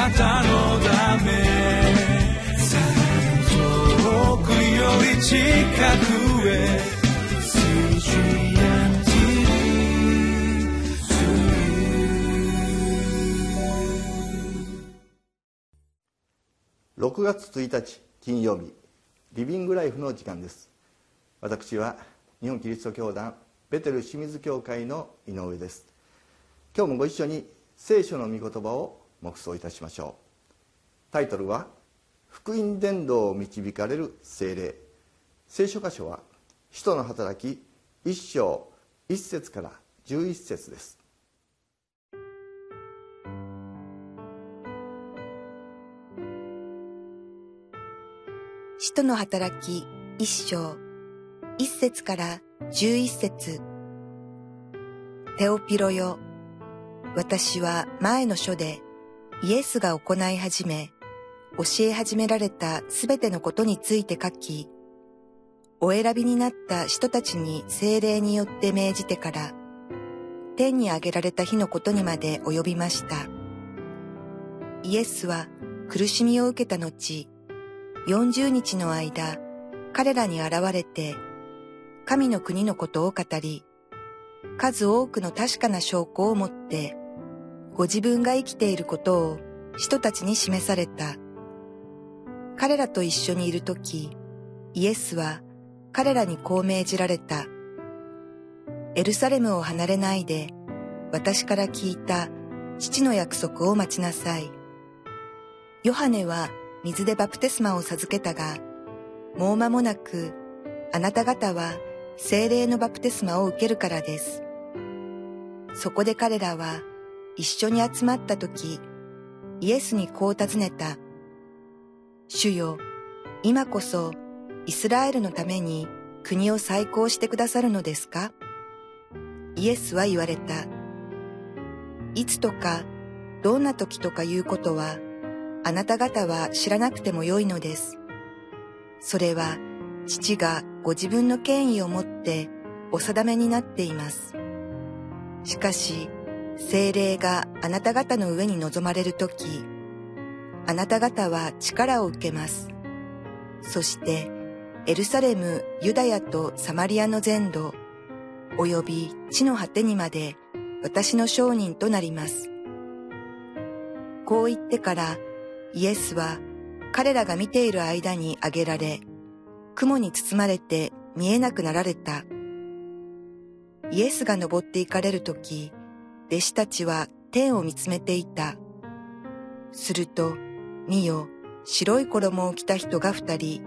なたのため遠くより近くへ6月1日金曜日リビングライフの時間です。私は日本キリスト教団ベテル清水教会の井上です。今日もご一緒に聖書の御言葉を黙想いたしましょう。タイトルは福音伝道を導かれる精霊。聖書箇所は使徒の働き一章一節から十一節です。使徒の働き一章一節から十一節。テオピロよ私は前の書でイエスが行い始め教え始められたすべてのことについて書きお選びになった人たちに精霊によって命じてから天に上げられた日のことにまで及びました。イエスは苦しみを受けた後40日の間、彼らに現れて、神の国のことを語り、数多くの確かな証拠を持って、ご自分が生きていることを人たちに示された。彼らと一緒にいるとき、イエスは彼らにこう命じられた。エルサレムを離れないで、私から聞いた父の約束を待ちなさい。ヨハネは水でバプテスマを授けたが、もう間もなく、あなた方は精霊のバプテスマを受けるからです。そこで彼らは一緒に集まった時、イエスにこう尋ねた。主よ、今こそイスラエルのために国を再興してくださるのですか？イエスは言われた。いつとか、どんな時とかいうことは、あなた方は知らなくてもよいのです。それは父がご自分の権威をもってお定めになっています。しかし、精霊があなた方の上に臨まれるとき、あなた方は力を受けます。そして、エルサレム、ユダヤとサマリアの全土、及び地の果てにまで私の商人となります。こう言ってから、イエスは彼らが見ている間に挙げられ、雲に包まれて見えなくなられた。イエスが登って行かれるとき、弟子たちは天を見つめていた。すると、見よ、白い衣を着た人が二人、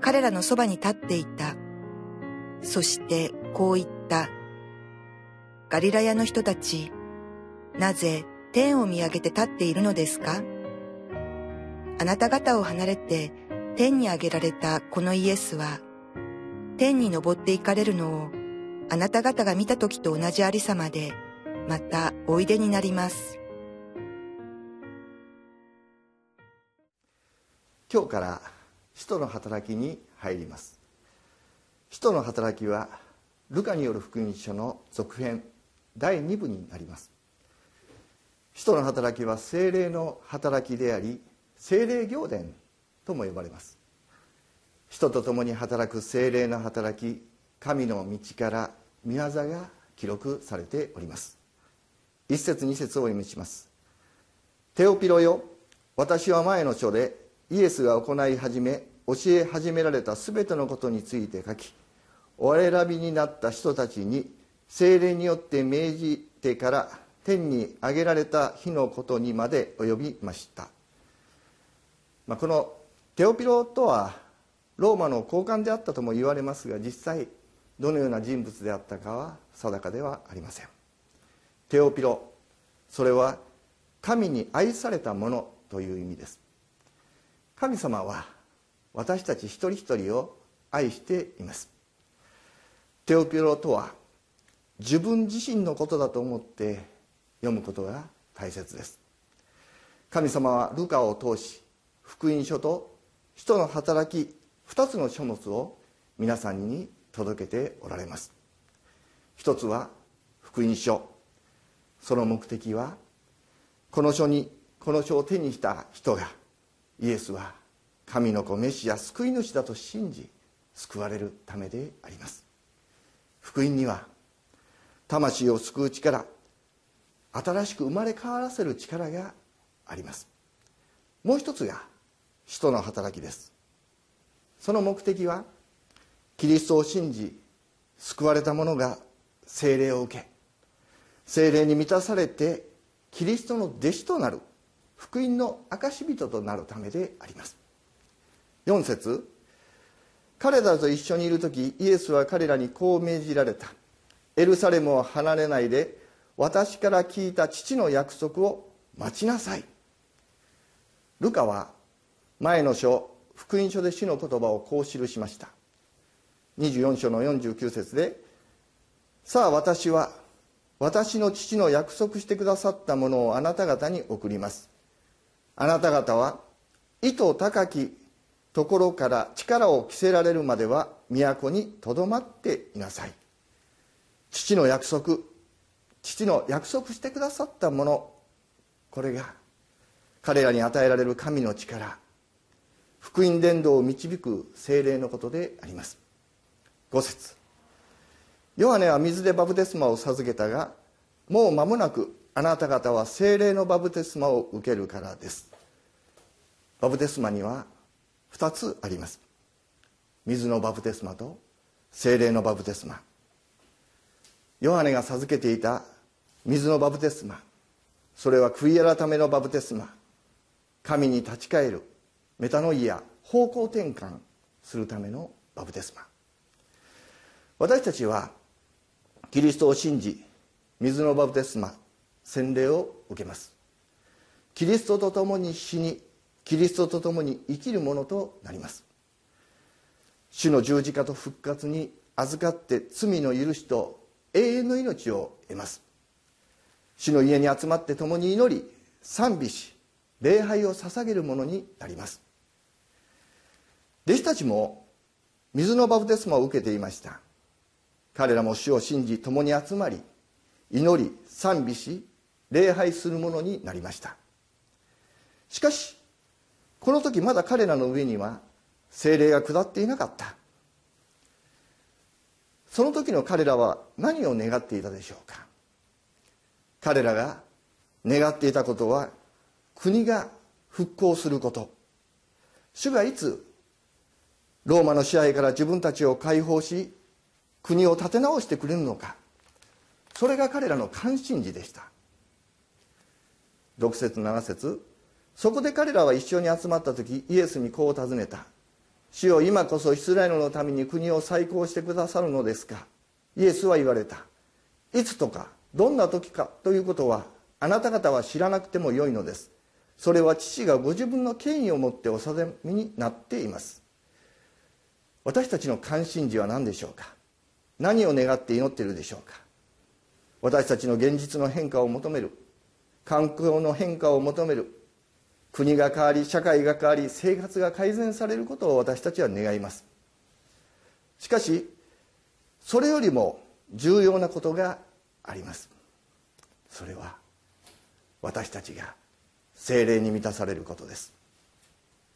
彼らのそばに立っていた。そしてこう言った。ガリラヤの人たち、なぜ天を見上げて立っているのですか？あなた方を離れて天に上げられたこのイエスは、天に登って行かれるのをあなた方が見た時と同じありさまで、またおいでになります。今日から使徒の働きに入ります。使徒の働きはルカによる福音書の続編第2部になります。使徒の働きは精霊の働きであり精霊行伝とも呼ばれます人と共に働く精霊の働き神の道から御業が記録されております一節二節をお読みします。テオピロよ私は前の書でイエスが行い始め教え始められた全てのことについて書きお選びになった人たちに精霊によって命じてから天に上げられた日のことにまで及びました。まあ、このテオピロとはローマの高官であったとも言われますが実際どのような人物であったかは定かではありません。テオピロそれは神に愛されたものという意味です。神様は私たち一人一人を愛しています。テオピロとは自分自身のことだと思って読むことが大切です。神様はルカを通し福音書と使徒の働き2つの書物を皆さんに届けておられます。一つは福音書。その目的はこの書にこの書を手にした人がイエスは神の子メシア救い主だと信じ救われるためであります。福音には魂を救う力新しく生まれ変わらせる力があります。もう一つが使徒の働きです。その目的はキリストを信じ救われた者が聖霊を受け聖霊に満たされてキリストの弟子となる福音の証人となるためであります。4節彼らと一緒にいる時イエスは彼らにこう命じられた。エルサレムを離れないで私から聞いた父の約束を待ちなさい。ルカは前の書福音書で主の言葉をこう記しました。24章の49節で「さあ私は私の父の約束してくださったものをあなた方に送ります。あなた方は意図高きところから力を着せられるまでは都にとどまっていなさい。父の約束父の約束してくださったものこれが彼らに与えられる神の力福音伝道を導く精霊のことであります。5節。ヨハネは水でバプテスマを授けたがもう間もなくあなた方は精霊のバプテスマを受けるからです。バプテスマには2つあります。水のバプテスマと精霊のバプテスマ。ヨハネが授けていた水のバプテスマ。それは悔い改めのバプテスマ。神に立ち返る。メタノイア。方向転換するためのバプテスマ。私たちはキリストを信じ水のバプテスマ洗礼を受けます。キリストと共に死にキリストと共に生きるものとなります。主の十字架と復活に預かって罪の許しと永遠の命を得ます。主の家に集まって共に祈り賛美し礼拝を捧げるものになります。弟子たちも水のバプテスマを受けていました。彼らも主を信じ共に集まり祈り賛美し礼拝するものになりました。しかしこの時まだ彼らの上には精霊が下っていなかった。その時の彼らは何を願っていたでしょうか。彼らが願っていたことは国が復興すること。主がいつローマの支配から自分たちを解放し国を立て直してくれるのか。それが彼らの関心事でした。6節7節そこで彼らは一緒に集まった時イエスにこう尋ねた「主よ今こそイスラエルのために国を再興してくださるのですか?」イエスは言われた。いつとかどんな時かということはあなた方は知らなくてもよいのです。それは父がご自分の権威を持ってお定めになっています。私たちの関心事は何でしょうか。何を願って祈っているでしょうか？私たちの現実の変化を求める。環境の変化を求める。国が変わり社会が変わり生活が改善されることを私たちは願います。しかしそれよりも重要なことがあります。それは私たちが精霊に満たされることです。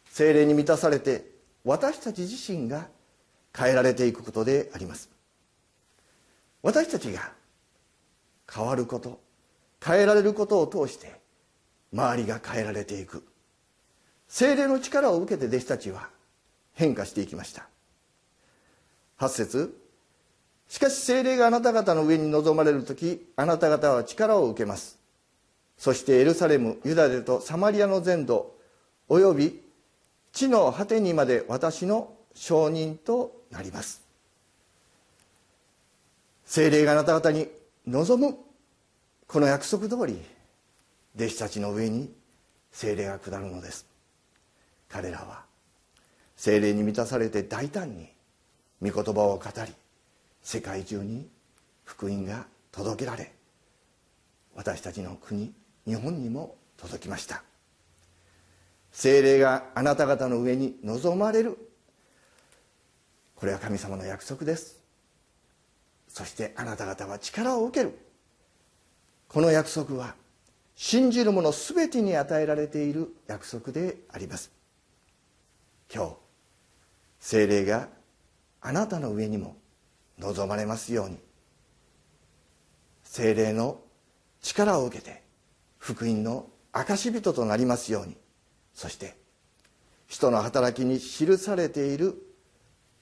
精霊に満たされて私たち自身が変えられていくことであります。私たちが変わること変えられることを通して周りが変えられていく。精霊の力を受けて弟子たちは変化していきました。8節しかし精霊があなた方の上に臨まれる時あなた方は力を受けます。そしてエルサレムユダヤとサマリアの全土および地の果てにまで私の証人となります。精霊があなた方に望むこの約束通り弟子たちの上に精霊が下るのです。彼らは精霊に満たされて大胆に御言葉を語り世界中に福音が届けられ私たちの国日本にも届きました。精霊があなた方の上に望まれる。これは神様の約束です。そしてあなた方は力を受ける。この約束は信じる者全てに与えられている約束であります。今日精霊があなたの上にも望まれますように。精霊の力を受けて福音の証人となりますように。そして人の働きに記されている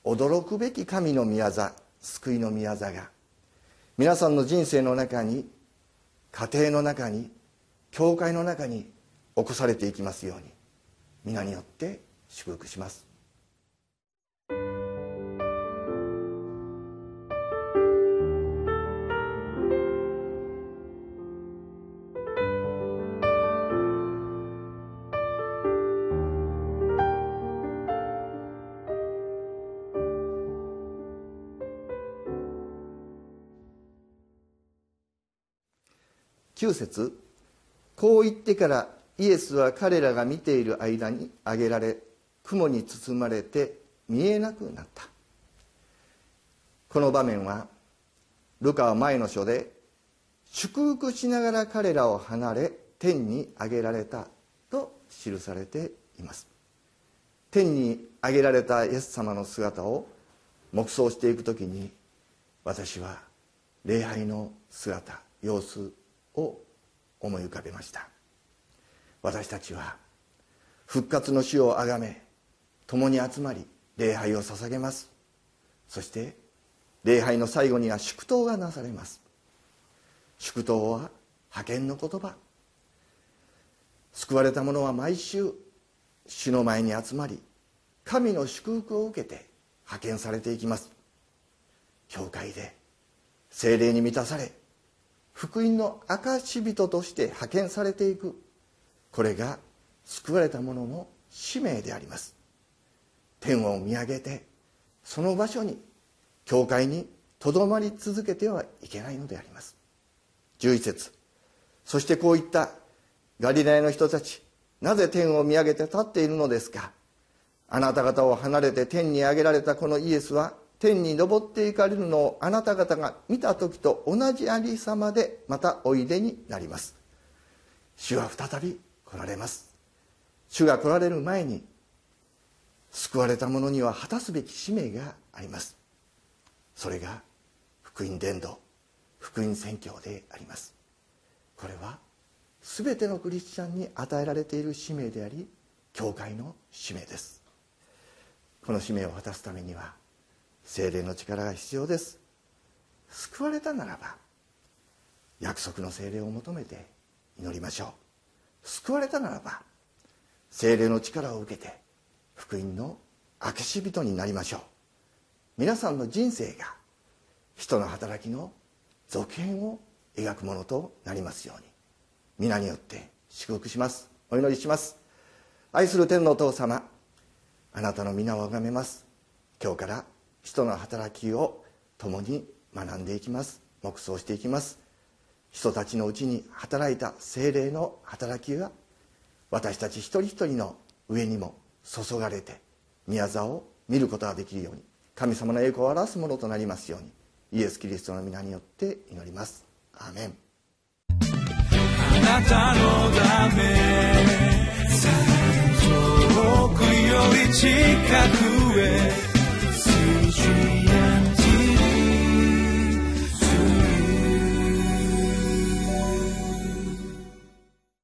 驚くべき神の宮座救いの宮座が皆さんの人生の中に家庭の中に教会の中に起こされていきますように皆によって祝福します。9節こう言ってからイエスは彼らが見ている間に挙げられ雲に包まれて見えなくなった。この場面はルカは前の書で祝福しながら彼らを離れ天に上げられたと記されています。天に上げられたイエス様の姿を黙想していく時に私は礼拝の姿様子を思い浮かべました。私たちは復活の死をあがめ共に集まり礼拝を捧げます。そして礼拝の最後には祝祷がなされます。祝祷は派遣の言葉。救われた者は毎週主の前に集まり神の祝福を受けて派遣されていきます。教会で精霊に満たされ福音の証人として派遣されていく。これが救われた者の使命であります。天を見上げてその場所に教会にとどまり続けてはいけないのであります。11節。そしてこういった。ガリラヤの人たちなぜ天を見上げて立っているのですか？あなた方を離れて天に上げられたこのイエスは天に昇っていかれるのをあなた方が見た時と同じありさまでまたおいでになります。主は再び来られます。主が来られる前に救われた者には果たすべき使命があります。それが福音伝道福音宣教であります。これは全てのクリスチャンに与えられている使命であり教会の使命です。この使命を果たすためには精霊の力が必要です。救われたならば約束の精霊を求めて祈りましょう。救われたならば精霊の力を受けて福音の証し人になりましょう。皆さんの人生が人の働きの続編を描くものとなりますように皆によって祝福します。お祈りします。愛する天のお父様あなたの皆をあがめます。今日から人の働きを共に学んでいきます。黙想していきます。人たちのうちに働いた精霊の働きが私たち一人一人の上にも注がれて宮沢を見ることができるように神様の栄光を表すものとなりますようにイエス・キリストの皆によって祈ります。アーメン。あなたのため遠くより近くへ